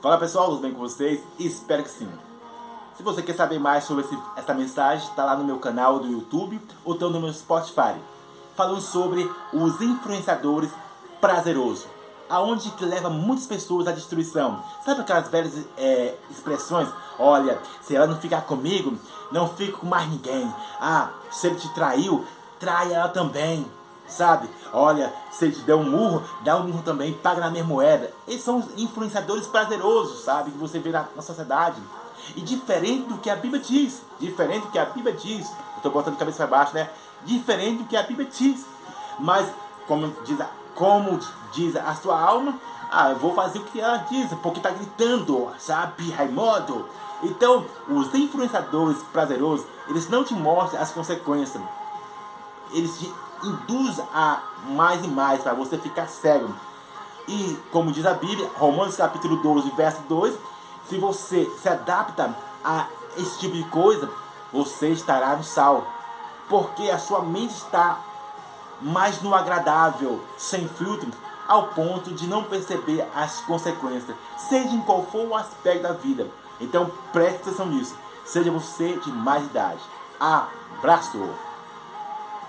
Fala pessoal, tudo bem com vocês? Espero que sim. Se você quer saber mais sobre esse, essa mensagem, está lá no meu canal do YouTube ou então no meu Spotify, falando sobre os influenciadores prazerosos, aonde que leva muitas pessoas à destruição. Sabe aquelas velhas é, expressões? Olha, se ela não ficar comigo, não fico com mais ninguém. Ah, se ele te traiu, trai ela também sabe? Olha, se te der um murro, dá um murro também, paga na mesma moeda. Eles são influenciadores prazerosos, sabe? Que você vê na, na sociedade. E diferente do que a Bíblia diz, diferente do que a Bíblia diz, eu estou botando cabeça para baixo, né? Diferente do que a Bíblia diz. Mas, como diz, como diz a sua alma, ah, eu vou fazer o que ela diz, porque está gritando, sabe, Raimundo? Então, os influenciadores prazerosos, eles não te mostram as consequências. Eles te induz a mais e mais para você ficar cego. E como diz a Bíblia, Romanos capítulo 12, verso 2, se você se adapta a esse tipo de coisa, você estará no sal. Porque a sua mente está mais no agradável, sem filtro, ao ponto de não perceber as consequências, seja em qual for o aspecto da vida. Então preste atenção nisso. Seja você de mais idade. Abraço!